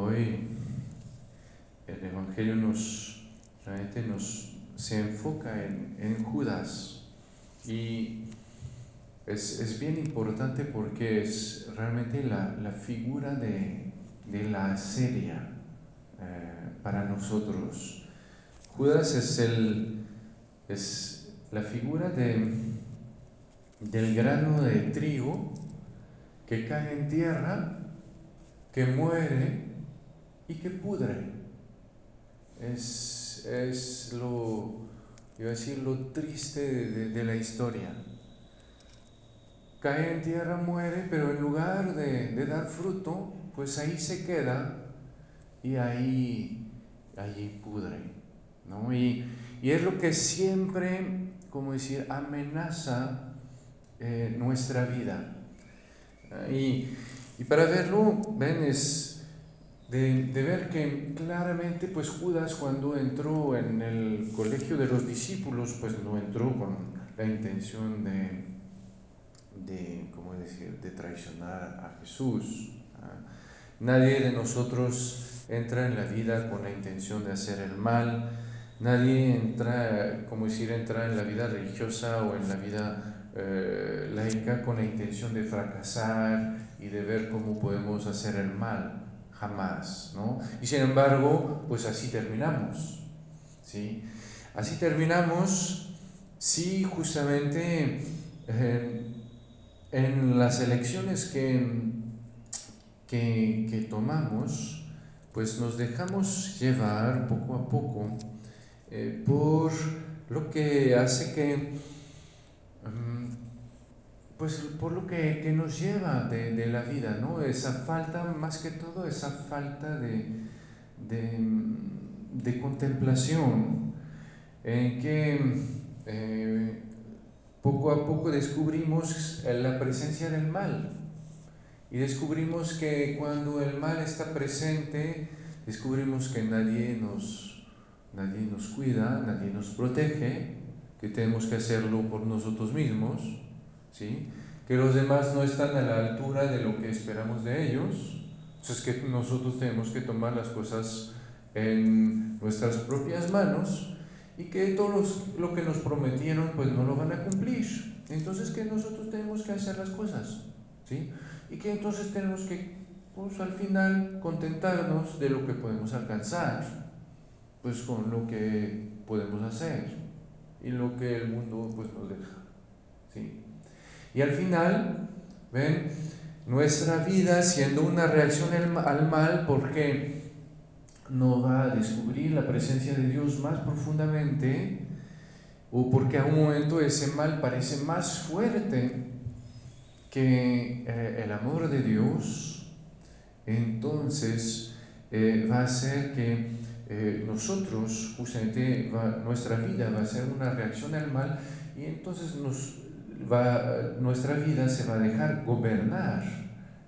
Hoy el Evangelio nos realmente nos se enfoca en, en Judas y es, es, bien importante porque es realmente la, la figura de, de, la serie eh, para nosotros. Judas es, el, es la figura de, del grano de trigo que cae en tierra, que muere y que pudre. Es, es lo, iba a decir, lo triste de, de, la historia. Cae en tierra, muere, pero en lugar de, de, dar fruto, pues ahí se queda y ahí, ahí pudre. ¿no? Y, y es lo que siempre, como decir, amenaza eh, nuestra vida. Y, y para verlo, ven, es de, de, ver que claramente pues Judas cuando entró en el colegio de los discípulos pues no entró con la intención de, de ¿cómo decir?, de traicionar a Jesús. Nadie de nosotros entra en la vida con la intención de hacer el mal, nadie entra, como decir, entra en la vida religiosa o en la vida eh, laica con la intención de fracasar y de ver cómo podemos hacer el mal jamás, ¿no? Y sin embargo, pues así terminamos, ¿sí? Así terminamos si justamente eh, en las elecciones que, que, que, tomamos, pues nos dejamos llevar poco a poco eh, por lo que hace que pues por lo que, que nos lleva de, de, la vida, ¿no? Esa falta, más que todo, esa falta de, de, de contemplación, en que eh, poco a poco descubrimos la presencia del mal y descubrimos que cuando el mal está presente, descubrimos que nadie nos, nadie nos cuida, nadie nos protege, que tenemos que hacerlo por nosotros mismos ¿sí? que los demás no están a la altura de lo que esperamos de ellos, entonces que nosotros tenemos que tomar las cosas en nuestras propias manos y que todo lo que nos prometieron pues no lo van a cumplir. Entonces que nosotros tenemos que hacer las cosas, ¿sí? Y que entonces tenemos que pues al final contentarnos de lo que podemos alcanzar, pues con lo que podemos hacer y lo que el mundo pues nos deja, ¿sí? Y al final, ven, nuestra vida siendo una reacción al mal porque no va a descubrir la presencia de Dios más profundamente o porque a un momento ese mal parece más fuerte que eh, el amor de Dios, entonces eh, va a ser que eh, nosotros, justamente nuestra vida va a ser una reacción al mal y entonces nos va, nuestra vida se va a dejar gobernar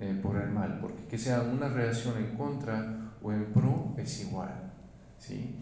eh, por el mal, porque que sea una reacción en contra o en pro es igual. ¿sí?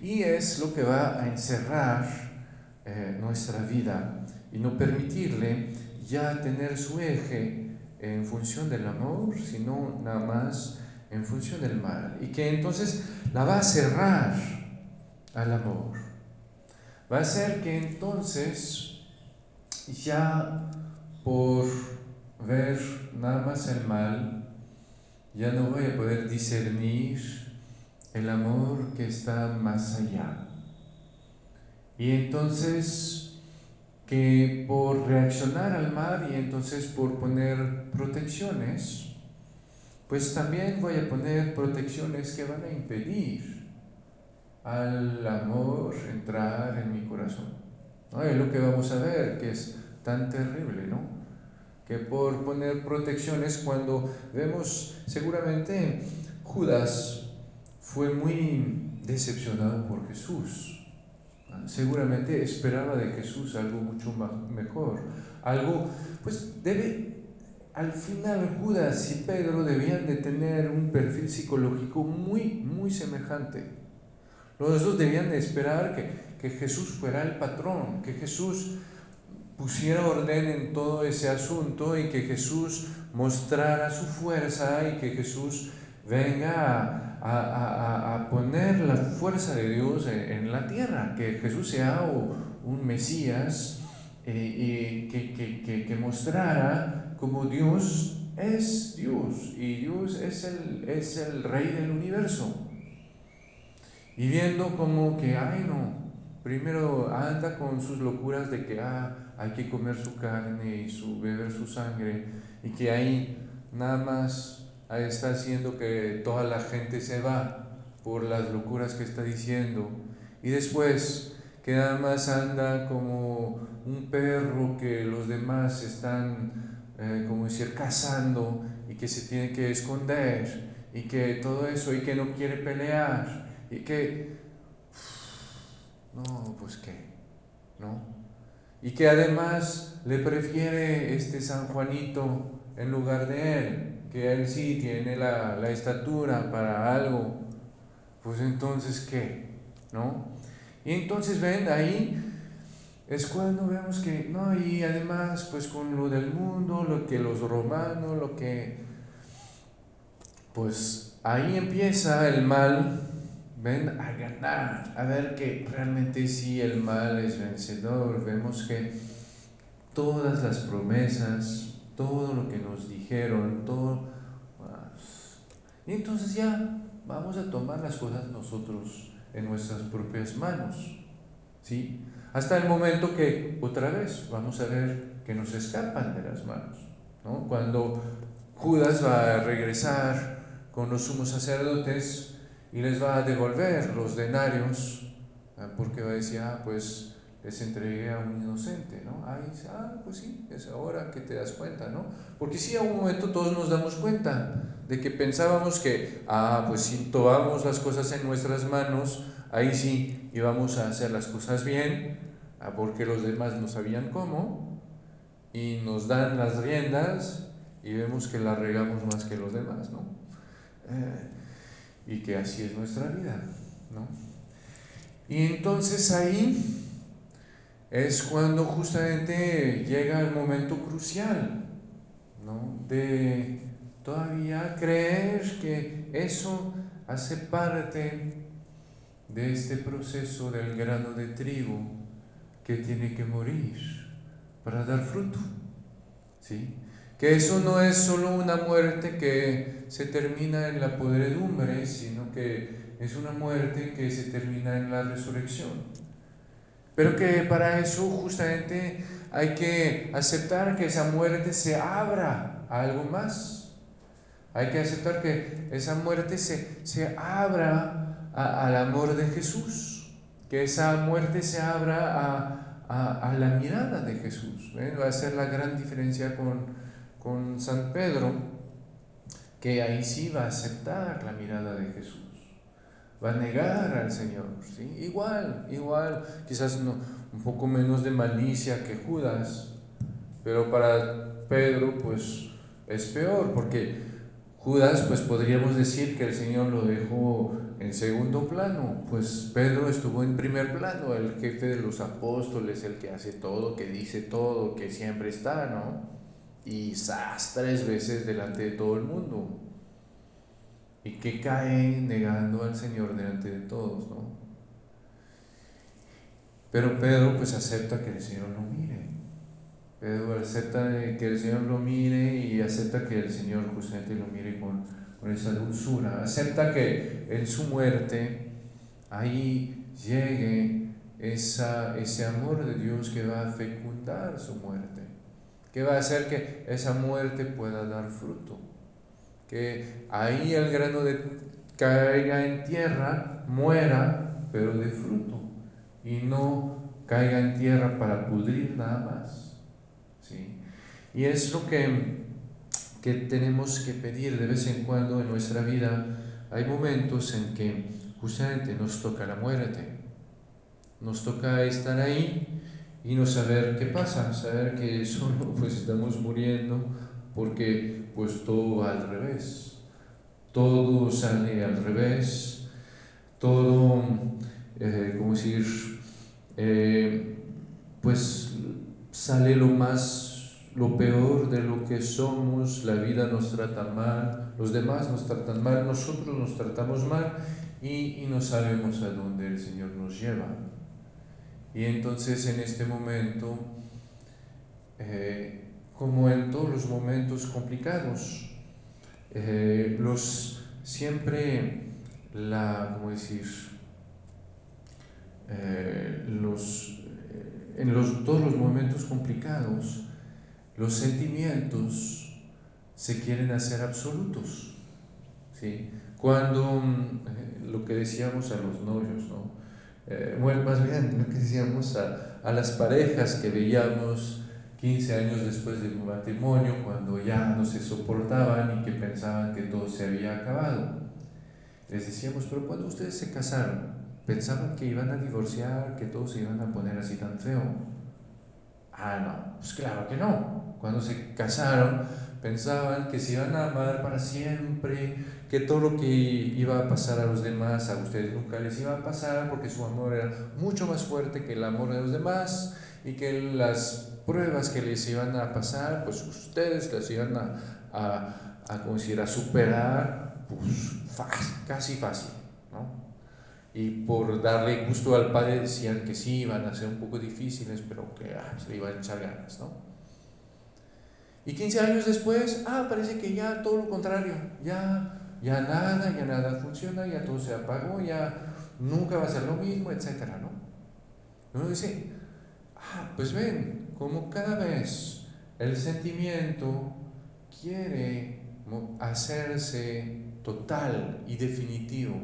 Y es lo que va a encerrar eh, nuestra vida y no permitirle ya tener su eje en función del amor, sino nada más en función del mal. Y que entonces la va a cerrar al amor. Va a hacer que entonces ya por ver nada más el mal, ya no voy a poder discernir el amor que está más allá. Y entonces que por reaccionar al mal y entonces por poner protecciones, pues también voy a poner protecciones que van a impedir al amor entrar en mi corazón. Es lo que vamos a ver, que es tan terrible, ¿no? Que por poner protecciones, cuando vemos, seguramente Judas fue muy decepcionado por Jesús. Seguramente esperaba de Jesús algo mucho más mejor. Algo, pues debe, al final Judas y Pedro debían de tener un perfil psicológico muy, muy semejante. Los dos debían de esperar que que Jesús fuera el patrón, que Jesús pusiera orden en todo ese asunto y que Jesús mostrara su fuerza y que Jesús venga a, poner la fuerza de Dios en, la tierra, que Jesús sea un Mesías eh, y que, que, mostrara como Dios es Dios y Dios es el, es el rey del universo. Y viendo como que, ay no, primero anda con sus locuras de que ah, hay que comer su carne y su, beber su sangre y que ahí nada más está haciendo que toda la gente se va por las locuras que está diciendo. Y después que nada más anda como un perro que los demás están, eh, como decir, cazando y que se tiene que esconder y que todo eso y que no quiere pelear y que... No, pues qué, ¿no? Y que además le prefiere este San Juanito en lugar de él que él sí tiene la, la estatura para algo, pues entonces ¿qué? ¿No? Y entonces ven, ahí es cuando vemos que, no, y además pues con lo del mundo, lo que los romanos, lo que, pues ahí empieza el mal, ven, a ganar, a ver que realmente sí el mal es vencedor, vemos que todas las promesas, todo lo que nos dijeron, todo. Y entonces ya vamos a tomar las cosas nosotros en nuestras propias manos. ¿Sí? Hasta el momento que otra vez vamos a ver que nos escapan de las manos. ¿no? Cuando Judas va a regresar con los sumos sacerdotes y les va a devolver los denarios, porque va a decir, ah, pues les entregué a un inocente, ¿no? Ahí dice, ah, pues sí, es ahora que te das cuenta, ¿no? Porque sí, a un momento todos nos damos cuenta de que pensábamos que, ah, pues si tomamos las cosas en nuestras manos, ahí sí íbamos a hacer las cosas bien, ah, porque los demás no sabían cómo, y nos dan las riendas y vemos que la regamos más que los demás, ¿no? Eh, y que así es nuestra vida, ¿no? Y entonces ahí es cuando justamente llega el momento crucial, ¿no? De todavía creer que eso hace parte de este proceso del grano de trigo que tiene que morir para dar fruto, ¿sí? Que eso no es solo una muerte que se termina en la podredumbre, sino que es una muerte que se termina en la resurrección. Pero que para eso justamente hay que aceptar que esa muerte se abra a algo más. Hay que aceptar que esa muerte se, se abra al amor de Jesús. Que esa muerte se abra a, a, la mirada de Jesús. Va a ser la gran diferencia con, con San Pedro, que ahí sí va a aceptar la mirada de Jesús va a negar al Señor. ¿sí? Igual, igual, quizás no, un poco menos de malicia que Judas, pero para Pedro pues es peor, porque Judas pues podríamos decir que el Señor lo dejó en segundo plano, pues Pedro estuvo en primer plano, el jefe de los apóstoles, el que hace todo, que dice todo, que siempre está, ¿no? Y zas, tres veces delante de todo el mundo y que cae negando al Señor delante de todos, ¿no? Pero Pedro pues acepta que el Señor lo mire. Pedro acepta que el Señor lo mire y acepta que el Señor justamente lo mire con, con esa dulzura. Acepta que en su muerte ahí llegue esa, ese amor de Dios que va a fecundar su muerte, que va a hacer que esa muerte pueda dar fruto que ahí el grano de, caiga en tierra, muera, pero de fruto, y no caiga en tierra para pudrir nada más. ¿sí? Y es lo que, que tenemos que pedir de vez en cuando en nuestra vida. Hay momentos en que justamente nos toca la muerte, nos toca estar ahí y no saber qué pasa, saber que solo pues estamos muriendo porque pues todo va al revés, todo sale al revés, todo, eh, ¿cómo decir? Eh, pues sale lo más, lo peor de lo que somos, la vida nos trata mal, los demás nos tratan mal, nosotros nos tratamos mal y, no sabemos a dónde el Señor nos lleva. Y entonces en este momento, eh, como en todos los momentos complicados, eh, los siempre la, ¿cómo decir? Eh, los, en los, todos los momentos complicados, los sentimientos se quieren hacer absolutos. ¿sí? Cuando mm, lo que decíamos a los novios, ¿no? Eh, más bien lo que decíamos a, a, las parejas que veíamos 15 años después del matrimonio, cuando ya no se soportaban y que pensaban que todo se había acabado. Les decíamos, pero cuando ustedes se casaron, pensaban que iban a divorciar, que todos se iban a poner así tan feo. Ah, no, pues claro que no. Cuando se casaron, pensaban que se iban a amar para siempre, que todo lo que iba a pasar a los demás, a ustedes nunca les iba a pasar, porque su amor era mucho más fuerte que el amor de los demás y que las pruebas que les iban a pasar, pues ustedes las iban a, a, a, a superar, pues casi fácil, ¿no? Y por darle gusto al padre decían que sí, iban a ser un poco difíciles, pero que ah, se le iban a echar ganas, ¿no? Y 15 años después, ah, parece que ya todo lo contrario, ya, ya nada, ya nada funciona, ya todo se apagó, ya nunca va a ser lo mismo, etcétera, ¿no? Uno dice, ah, pues ven, como cada vez el sentimiento quiere hacerse total y definitivo,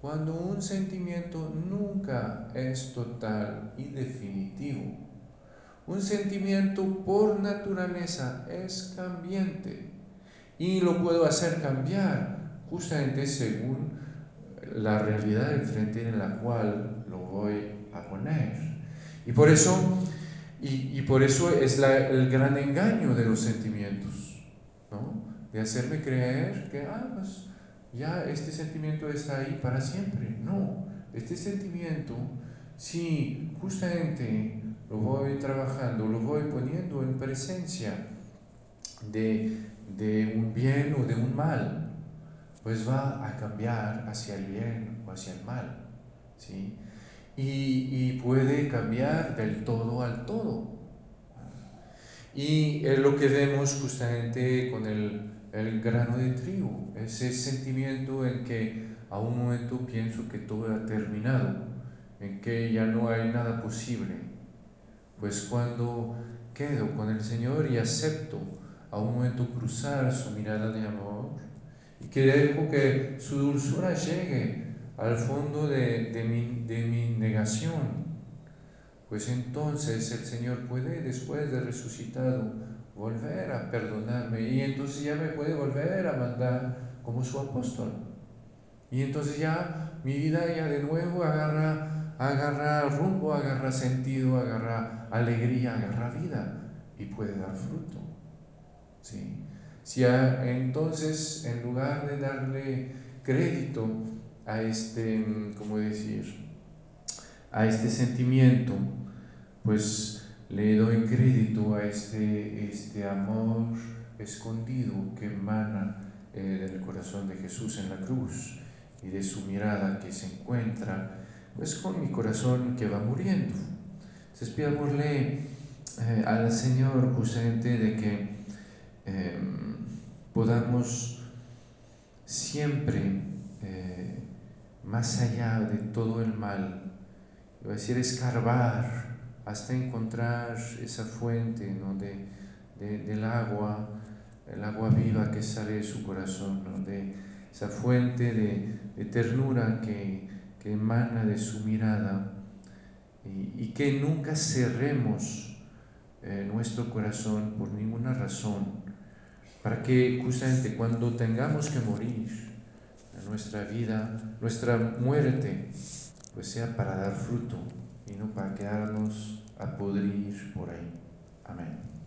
cuando un sentimiento nunca es total y definitivo. Un sentimiento por naturaleza es cambiante y lo puedo hacer cambiar justamente según la realidad enfrente en la cual lo voy a poner. Y por eso, y, por eso es el gran engaño de los sentimientos, ¿no? de hacerme creer que ah, pues, ya este sentimiento está ahí para siempre. No, este sentimiento, si justamente lo voy trabajando, lo voy poniendo en presencia de, de un bien o de un mal, pues va a cambiar hacia el bien o hacia el mal. ¿sí? Y, y puede cambiar del todo al todo. Y es lo que vemos justamente con el, el grano de trigo, ese sentimiento en que a un momento pienso que todo ha terminado, en que ya no hay nada posible, pues cuando quedo con el Señor y acepto a un momento cruzar su mirada de amor y que dejo que su dulzura llegue al fondo de, de, mi, de mi negación, pues entonces el Señor puede, después de resucitado, volver a perdonarme y entonces ya me puede volver a mandar como su apóstol. Y entonces ya mi vida ya de nuevo agarra, agarra rumbo, agarra sentido, agarra alegría agarra vida y puede dar fruto. ¿sí? Si entonces, en lugar de darle crédito a este, ¿cómo decir? A este sentimiento, pues le doy crédito a este, este amor escondido que emana eh, del corazón de Jesús en la cruz y de su mirada que se encuentra pues con mi corazón que va muriendo. Entonces pidámosle eh, al Señor justamente de que em, podamos siempre, eh, más allá de todo el mal, iba decir escarbar hasta encontrar esa fuente ¿no? de, del agua, el agua viva que sale de su corazón, ¿no? de esa fuente de, ternura que, que emana de su mirada y, que nunca cerremos eh, nuestro corazón por ninguna razón, para que justamente cuando tengamos que morir, nuestra vida, nuestra muerte, pues sea para dar fruto y no para quedarnos a podrir por ahí. Amén.